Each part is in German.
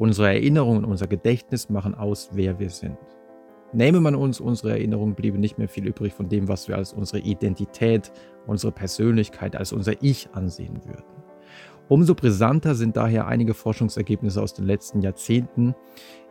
Unsere Erinnerungen, unser Gedächtnis machen aus, wer wir sind. Nähme man uns unsere Erinnerungen, bliebe nicht mehr viel übrig von dem, was wir als unsere Identität, unsere Persönlichkeit, als unser Ich ansehen würden. Umso brisanter sind daher einige Forschungsergebnisse aus den letzten Jahrzehnten,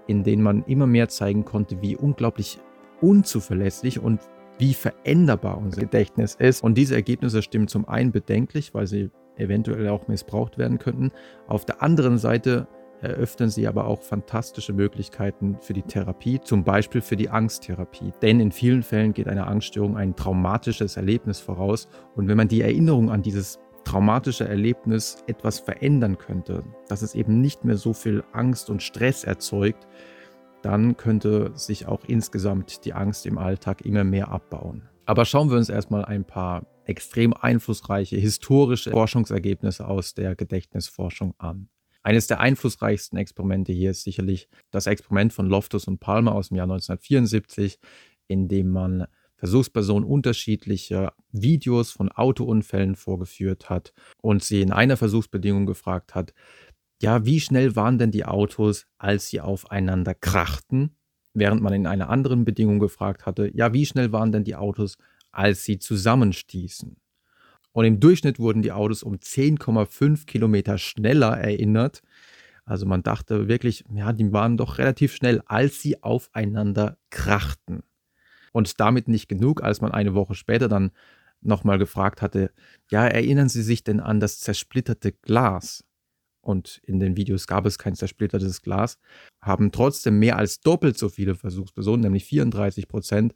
in denen man immer mehr zeigen konnte, wie unglaublich unzuverlässig und wie veränderbar unser Gedächtnis ist. Und diese Ergebnisse stimmen zum einen bedenklich, weil sie eventuell auch missbraucht werden könnten. Auf der anderen Seite eröffnen sie aber auch fantastische Möglichkeiten für die Therapie, zum Beispiel für die Angsttherapie. Denn in vielen Fällen geht eine Angststörung ein traumatisches Erlebnis voraus. Und wenn man die Erinnerung an dieses traumatische Erlebnis etwas verändern könnte, dass es eben nicht mehr so viel Angst und Stress erzeugt, dann könnte sich auch insgesamt die Angst im Alltag immer mehr abbauen. Aber schauen wir uns erstmal ein paar extrem einflussreiche historische Forschungsergebnisse aus der Gedächtnisforschung an. Eines der einflussreichsten Experimente hier ist sicherlich das Experiment von Loftus und Palmer aus dem Jahr 1974, in dem man Versuchspersonen unterschiedliche Videos von Autounfällen vorgeführt hat und sie in einer Versuchsbedingung gefragt hat, ja, wie schnell waren denn die Autos, als sie aufeinander krachten? Während man in einer anderen Bedingung gefragt hatte, ja, wie schnell waren denn die Autos, als sie zusammenstießen? Und im Durchschnitt wurden die Autos um 10,5 Kilometer schneller erinnert. Also man dachte wirklich, ja, die waren doch relativ schnell, als sie aufeinander krachten. Und damit nicht genug, als man eine Woche später dann nochmal gefragt hatte, ja, erinnern Sie sich denn an das zersplitterte Glas? Und in den Videos gab es kein zersplittertes Glas, haben trotzdem mehr als doppelt so viele Versuchspersonen, nämlich 34 Prozent,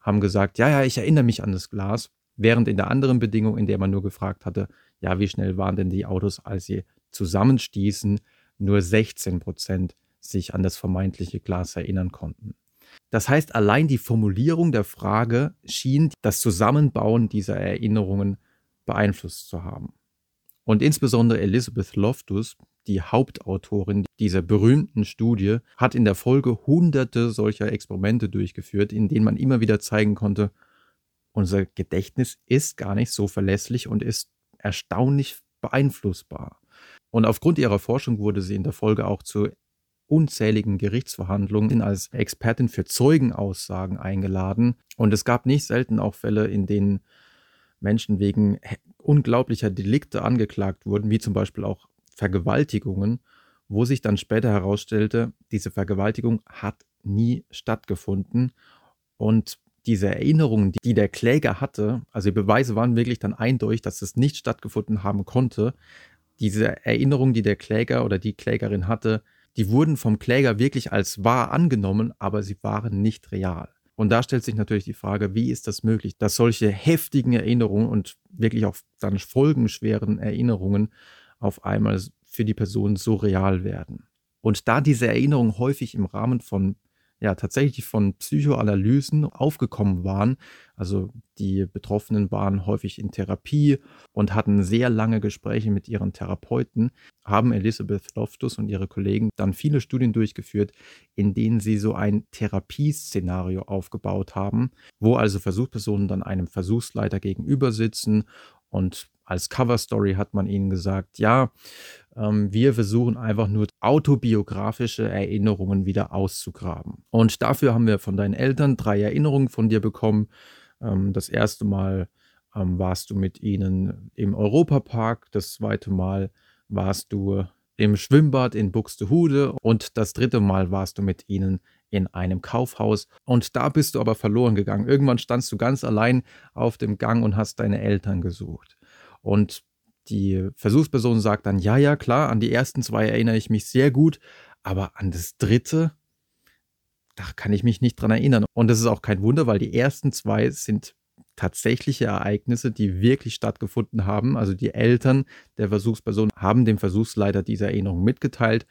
haben gesagt, ja, ja, ich erinnere mich an das Glas. Während in der anderen Bedingung, in der man nur gefragt hatte, ja, wie schnell waren denn die Autos, als sie zusammenstießen, nur 16 Prozent sich an das vermeintliche Glas erinnern konnten. Das heißt, allein die Formulierung der Frage schien das Zusammenbauen dieser Erinnerungen beeinflusst zu haben. Und insbesondere Elizabeth Loftus, die Hauptautorin dieser berühmten Studie, hat in der Folge hunderte solcher Experimente durchgeführt, in denen man immer wieder zeigen konnte, unser Gedächtnis ist gar nicht so verlässlich und ist erstaunlich beeinflussbar. Und aufgrund ihrer Forschung wurde sie in der Folge auch zu unzähligen Gerichtsverhandlungen als Expertin für Zeugenaussagen eingeladen. Und es gab nicht selten auch Fälle, in denen Menschen wegen unglaublicher Delikte angeklagt wurden, wie zum Beispiel auch Vergewaltigungen, wo sich dann später herausstellte, diese Vergewaltigung hat nie stattgefunden. Und diese Erinnerungen, die der Kläger hatte, also die Beweise waren wirklich dann eindeutig, dass es nicht stattgefunden haben konnte. Diese Erinnerungen, die der Kläger oder die Klägerin hatte, die wurden vom Kläger wirklich als wahr angenommen, aber sie waren nicht real. Und da stellt sich natürlich die Frage, wie ist das möglich, dass solche heftigen Erinnerungen und wirklich auch dann folgenschweren Erinnerungen auf einmal für die Person so real werden. Und da diese Erinnerungen häufig im Rahmen von ja tatsächlich von Psychoanalysen aufgekommen waren. Also die Betroffenen waren häufig in Therapie und hatten sehr lange Gespräche mit ihren Therapeuten, haben Elizabeth Loftus und ihre Kollegen dann viele Studien durchgeführt, in denen sie so ein Therapieszenario aufgebaut haben, wo also Versuchspersonen dann einem Versuchsleiter gegenüber sitzen und als Coverstory hat man ihnen gesagt, ja, ähm, wir versuchen einfach nur autobiografische Erinnerungen wieder auszugraben. Und dafür haben wir von deinen Eltern drei Erinnerungen von dir bekommen. Ähm, das erste Mal ähm, warst du mit ihnen im Europapark, das zweite Mal warst du im Schwimmbad in Buxtehude und das dritte Mal warst du mit ihnen in einem Kaufhaus und da bist du aber verloren gegangen. Irgendwann standst du ganz allein auf dem Gang und hast deine Eltern gesucht. Und die Versuchsperson sagt dann, ja, ja, klar, an die ersten zwei erinnere ich mich sehr gut, aber an das dritte, da kann ich mich nicht dran erinnern. Und das ist auch kein Wunder, weil die ersten zwei sind tatsächliche Ereignisse, die wirklich stattgefunden haben. Also die Eltern der Versuchsperson haben dem Versuchsleiter diese Erinnerung mitgeteilt.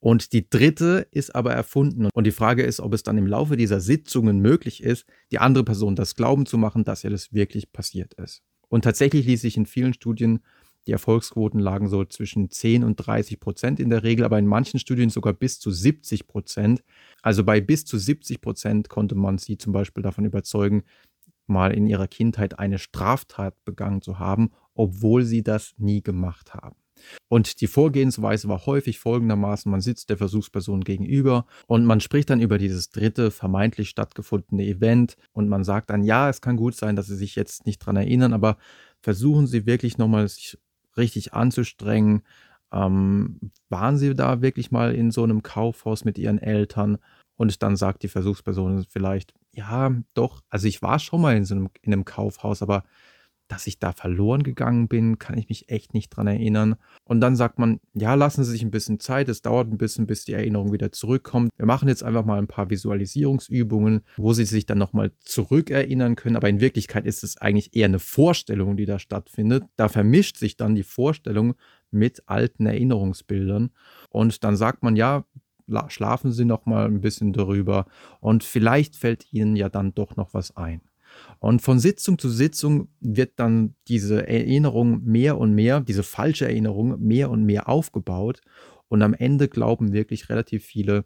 Und die dritte ist aber erfunden. Und die Frage ist, ob es dann im Laufe dieser Sitzungen möglich ist, die andere Person das glauben zu machen, dass ihr das wirklich passiert ist. Und tatsächlich ließ sich in vielen Studien die Erfolgsquoten lagen so zwischen 10 und 30 Prozent in der Regel, aber in manchen Studien sogar bis zu 70 Prozent. Also bei bis zu 70 Prozent konnte man sie zum Beispiel davon überzeugen, mal in ihrer Kindheit eine Straftat begangen zu haben, obwohl sie das nie gemacht haben. Und die Vorgehensweise war häufig folgendermaßen, man sitzt der Versuchsperson gegenüber und man spricht dann über dieses dritte vermeintlich stattgefundene Event und man sagt dann, ja, es kann gut sein, dass Sie sich jetzt nicht dran erinnern, aber versuchen Sie wirklich nochmal sich richtig anzustrengen. Ähm, waren Sie da wirklich mal in so einem Kaufhaus mit Ihren Eltern? Und dann sagt die Versuchsperson vielleicht, ja, doch, also ich war schon mal in so einem, in einem Kaufhaus, aber dass ich da verloren gegangen bin, kann ich mich echt nicht dran erinnern. Und dann sagt man, ja, lassen Sie sich ein bisschen Zeit, es dauert ein bisschen, bis die Erinnerung wieder zurückkommt. Wir machen jetzt einfach mal ein paar Visualisierungsübungen, wo Sie sich dann nochmal zurückerinnern können. Aber in Wirklichkeit ist es eigentlich eher eine Vorstellung, die da stattfindet. Da vermischt sich dann die Vorstellung mit alten Erinnerungsbildern. Und dann sagt man, ja, schlafen Sie noch mal ein bisschen darüber und vielleicht fällt Ihnen ja dann doch noch was ein. Und von Sitzung zu Sitzung wird dann diese Erinnerung mehr und mehr, diese falsche Erinnerung mehr und mehr aufgebaut. Und am Ende glauben wirklich relativ viele,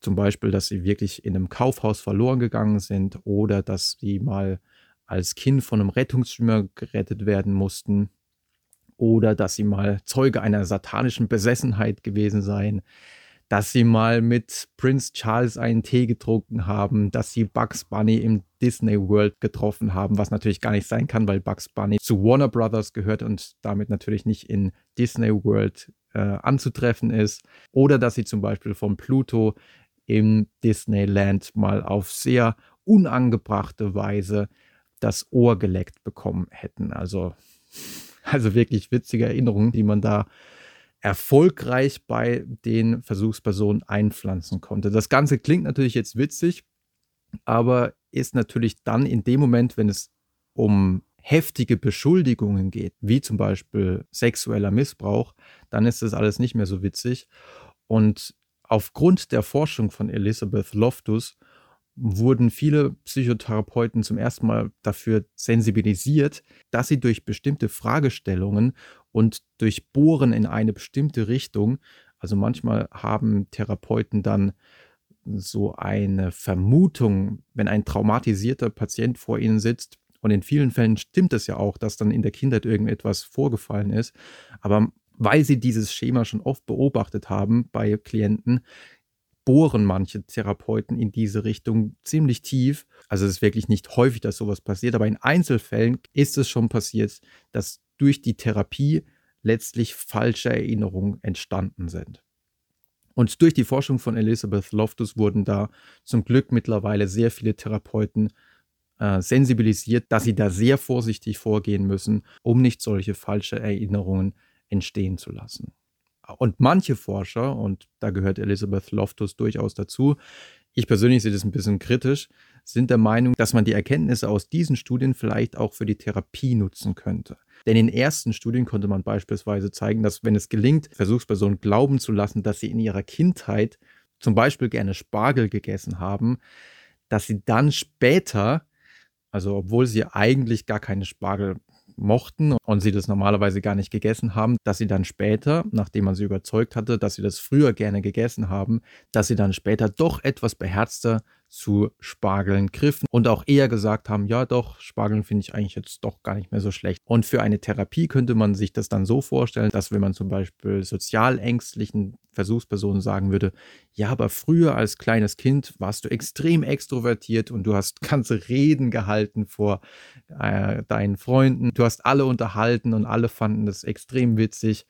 zum Beispiel, dass sie wirklich in einem Kaufhaus verloren gegangen sind oder dass sie mal als Kind von einem Rettungsschwimmer gerettet werden mussten oder dass sie mal Zeuge einer satanischen Besessenheit gewesen seien dass sie mal mit Prince Charles einen Tee getrunken haben, dass sie Bugs Bunny im Disney World getroffen haben, was natürlich gar nicht sein kann, weil Bugs Bunny zu Warner Brothers gehört und damit natürlich nicht in Disney World äh, anzutreffen ist. Oder dass sie zum Beispiel vom Pluto im Disneyland mal auf sehr unangebrachte Weise das Ohr geleckt bekommen hätten. Also, also wirklich witzige Erinnerungen, die man da erfolgreich bei den Versuchspersonen einpflanzen konnte. Das Ganze klingt natürlich jetzt witzig, aber ist natürlich dann in dem Moment, wenn es um heftige Beschuldigungen geht, wie zum Beispiel sexueller Missbrauch, dann ist das alles nicht mehr so witzig. Und aufgrund der Forschung von Elizabeth Loftus wurden viele Psychotherapeuten zum ersten Mal dafür sensibilisiert, dass sie durch bestimmte Fragestellungen und durch Bohren in eine bestimmte Richtung, also manchmal haben Therapeuten dann so eine Vermutung, wenn ein traumatisierter Patient vor ihnen sitzt, und in vielen Fällen stimmt es ja auch, dass dann in der Kindheit irgendetwas vorgefallen ist, aber weil sie dieses Schema schon oft beobachtet haben bei Klienten, bohren manche Therapeuten in diese Richtung ziemlich tief. Also es ist wirklich nicht häufig, dass sowas passiert, aber in Einzelfällen ist es schon passiert, dass durch die Therapie letztlich falsche Erinnerungen entstanden sind. Und durch die Forschung von Elizabeth Loftus wurden da zum Glück mittlerweile sehr viele Therapeuten äh, sensibilisiert, dass sie da sehr vorsichtig vorgehen müssen, um nicht solche falsche Erinnerungen entstehen zu lassen. Und manche Forscher, und da gehört Elizabeth Loftus durchaus dazu, ich persönlich sehe das ein bisschen kritisch, sind der Meinung, dass man die Erkenntnisse aus diesen Studien vielleicht auch für die Therapie nutzen könnte. Denn in ersten Studien konnte man beispielsweise zeigen, dass wenn es gelingt, Versuchspersonen glauben zu lassen, dass sie in ihrer Kindheit zum Beispiel gerne Spargel gegessen haben, dass sie dann später, also obwohl sie eigentlich gar keine Spargel mochten und sie das normalerweise gar nicht gegessen haben, dass sie dann später, nachdem man sie überzeugt hatte, dass sie das früher gerne gegessen haben, dass sie dann später doch etwas beherzter zu Spargeln griffen und auch eher gesagt haben, ja doch, Spargeln finde ich eigentlich jetzt doch gar nicht mehr so schlecht. Und für eine Therapie könnte man sich das dann so vorstellen, dass wenn man zum Beispiel sozial ängstlichen Versuchspersonen sagen würde, ja, aber früher als kleines Kind warst du extrem extrovertiert und du hast ganze Reden gehalten vor äh, deinen Freunden, du hast alle unterhalten und alle fanden das extrem witzig.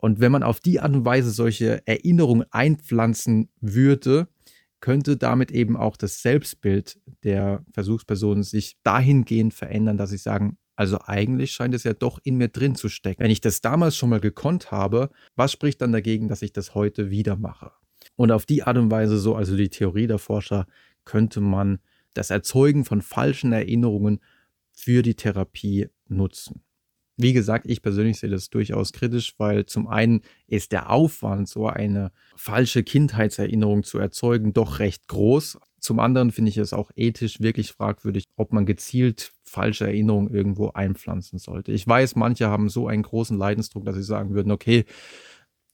Und wenn man auf die Art und Weise solche Erinnerungen einpflanzen würde, könnte damit eben auch das Selbstbild der Versuchspersonen sich dahingehend verändern, dass sie sagen, also eigentlich scheint es ja doch in mir drin zu stecken. Wenn ich das damals schon mal gekonnt habe, was spricht dann dagegen, dass ich das heute wieder mache? Und auf die Art und Weise, so also die Theorie der Forscher, könnte man das Erzeugen von falschen Erinnerungen für die Therapie nutzen. Wie gesagt, ich persönlich sehe das durchaus kritisch, weil zum einen ist der Aufwand, so eine falsche Kindheitserinnerung zu erzeugen, doch recht groß. Zum anderen finde ich es auch ethisch wirklich fragwürdig, ob man gezielt falsche Erinnerungen irgendwo einpflanzen sollte. Ich weiß, manche haben so einen großen Leidensdruck, dass sie sagen würden, okay,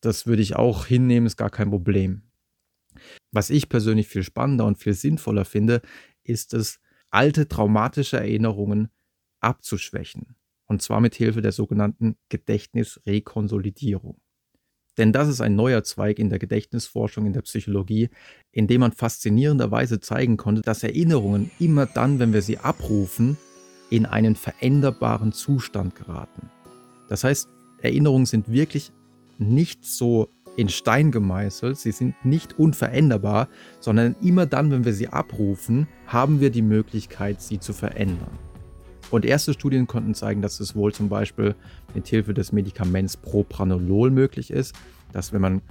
das würde ich auch hinnehmen, ist gar kein Problem. Was ich persönlich viel spannender und viel sinnvoller finde, ist es, alte traumatische Erinnerungen abzuschwächen. Und zwar mit Hilfe der sogenannten Gedächtnisrekonsolidierung. Denn das ist ein neuer Zweig in der Gedächtnisforschung in der Psychologie, in dem man faszinierenderweise zeigen konnte, dass Erinnerungen immer dann, wenn wir sie abrufen, in einen veränderbaren Zustand geraten. Das heißt, Erinnerungen sind wirklich nicht so in Stein gemeißelt, sie sind nicht unveränderbar, sondern immer dann, wenn wir sie abrufen, haben wir die Möglichkeit, sie zu verändern. Und erste Studien konnten zeigen, dass es wohl zum Beispiel mit Hilfe des Medikaments Propranolol möglich ist, dass wenn man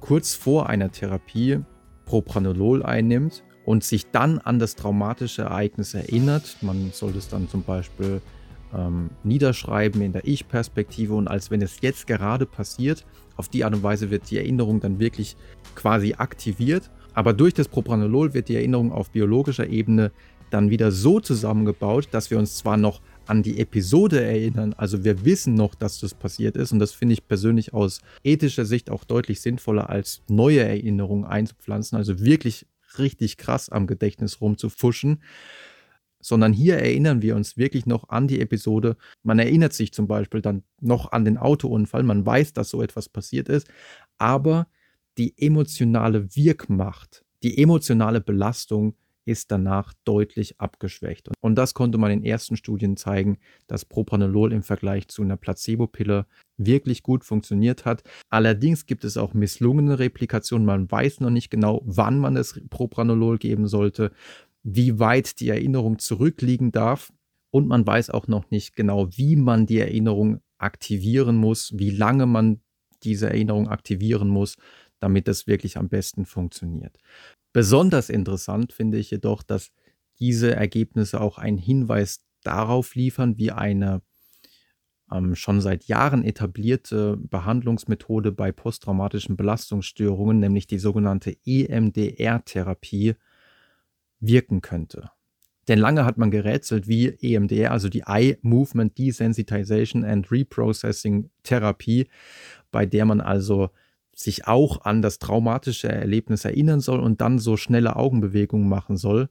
kurz vor einer Therapie Propranolol einnimmt und sich dann an das traumatische Ereignis erinnert, man sollte es dann zum Beispiel ähm, niederschreiben in der Ich-Perspektive und als wenn es jetzt gerade passiert, auf die Art und Weise wird die Erinnerung dann wirklich quasi aktiviert. Aber durch das Propranolol wird die Erinnerung auf biologischer Ebene dann wieder so zusammengebaut, dass wir uns zwar noch an die Episode erinnern, also wir wissen noch, dass das passiert ist und das finde ich persönlich aus ethischer Sicht auch deutlich sinnvoller als neue Erinnerungen einzupflanzen, also wirklich richtig krass am Gedächtnis rumzufuschen, sondern hier erinnern wir uns wirklich noch an die Episode. Man erinnert sich zum Beispiel dann noch an den Autounfall, man weiß, dass so etwas passiert ist, aber die emotionale Wirkmacht, die emotionale Belastung ist danach deutlich abgeschwächt. Und das konnte man in ersten Studien zeigen, dass Propranolol im Vergleich zu einer Placebo-Pille wirklich gut funktioniert hat. Allerdings gibt es auch misslungene Replikationen. Man weiß noch nicht genau, wann man das Propranolol geben sollte, wie weit die Erinnerung zurückliegen darf. Und man weiß auch noch nicht genau, wie man die Erinnerung aktivieren muss, wie lange man diese Erinnerung aktivieren muss, damit das wirklich am besten funktioniert. Besonders interessant finde ich jedoch, dass diese Ergebnisse auch einen Hinweis darauf liefern, wie eine ähm, schon seit Jahren etablierte Behandlungsmethode bei posttraumatischen Belastungsstörungen, nämlich die sogenannte EMDR-Therapie, wirken könnte. Denn lange hat man gerätselt, wie EMDR, also die Eye Movement Desensitization and Reprocessing Therapie, bei der man also sich auch an das traumatische Erlebnis erinnern soll und dann so schnelle Augenbewegungen machen soll.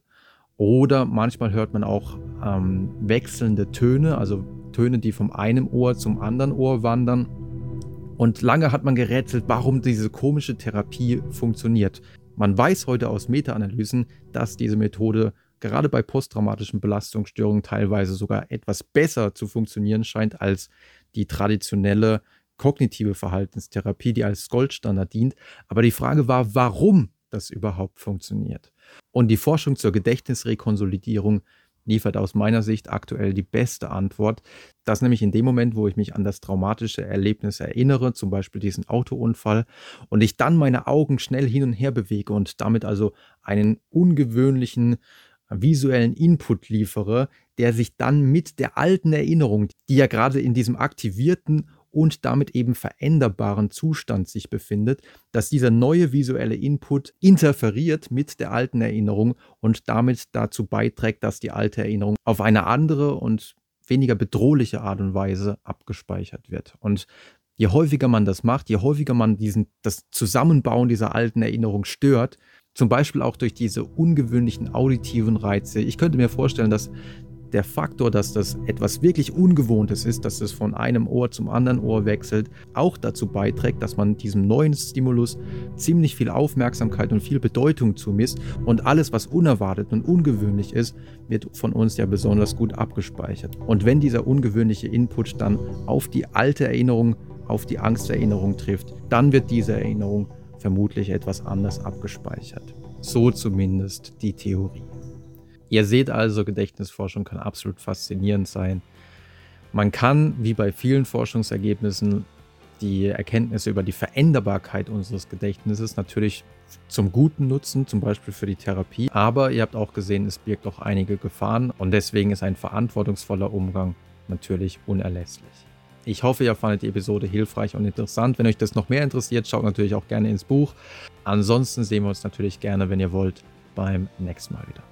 Oder manchmal hört man auch ähm, wechselnde Töne, also Töne, die vom einen Ohr zum anderen Ohr wandern. Und lange hat man gerätselt, warum diese komische Therapie funktioniert. Man weiß heute aus Meta-Analysen, dass diese Methode gerade bei posttraumatischen Belastungsstörungen teilweise sogar etwas besser zu funktionieren scheint als die traditionelle kognitive Verhaltenstherapie, die als Goldstandard dient. Aber die Frage war, warum das überhaupt funktioniert. Und die Forschung zur Gedächtnisrekonsolidierung liefert aus meiner Sicht aktuell die beste Antwort, dass nämlich in dem Moment, wo ich mich an das traumatische Erlebnis erinnere, zum Beispiel diesen Autounfall, und ich dann meine Augen schnell hin und her bewege und damit also einen ungewöhnlichen visuellen Input liefere, der sich dann mit der alten Erinnerung, die ja gerade in diesem aktivierten und damit eben veränderbaren Zustand sich befindet, dass dieser neue visuelle Input interferiert mit der alten Erinnerung und damit dazu beiträgt, dass die alte Erinnerung auf eine andere und weniger bedrohliche Art und Weise abgespeichert wird. Und je häufiger man das macht, je häufiger man diesen, das Zusammenbauen dieser alten Erinnerung stört, zum Beispiel auch durch diese ungewöhnlichen auditiven Reize. Ich könnte mir vorstellen, dass der Faktor, dass das etwas wirklich Ungewohntes ist, dass es von einem Ohr zum anderen Ohr wechselt, auch dazu beiträgt, dass man diesem neuen Stimulus ziemlich viel Aufmerksamkeit und viel Bedeutung zumisst und alles, was unerwartet und ungewöhnlich ist, wird von uns ja besonders gut abgespeichert. Und wenn dieser ungewöhnliche Input dann auf die alte Erinnerung, auf die Angsterinnerung trifft, dann wird diese Erinnerung vermutlich etwas anders abgespeichert. So zumindest die Theorie. Ihr seht also, Gedächtnisforschung kann absolut faszinierend sein. Man kann, wie bei vielen Forschungsergebnissen, die Erkenntnisse über die Veränderbarkeit unseres Gedächtnisses natürlich zum Guten nutzen, zum Beispiel für die Therapie. Aber ihr habt auch gesehen, es birgt auch einige Gefahren und deswegen ist ein verantwortungsvoller Umgang natürlich unerlässlich. Ich hoffe, ihr fandet die Episode hilfreich und interessant. Wenn euch das noch mehr interessiert, schaut natürlich auch gerne ins Buch. Ansonsten sehen wir uns natürlich gerne, wenn ihr wollt, beim nächsten Mal wieder.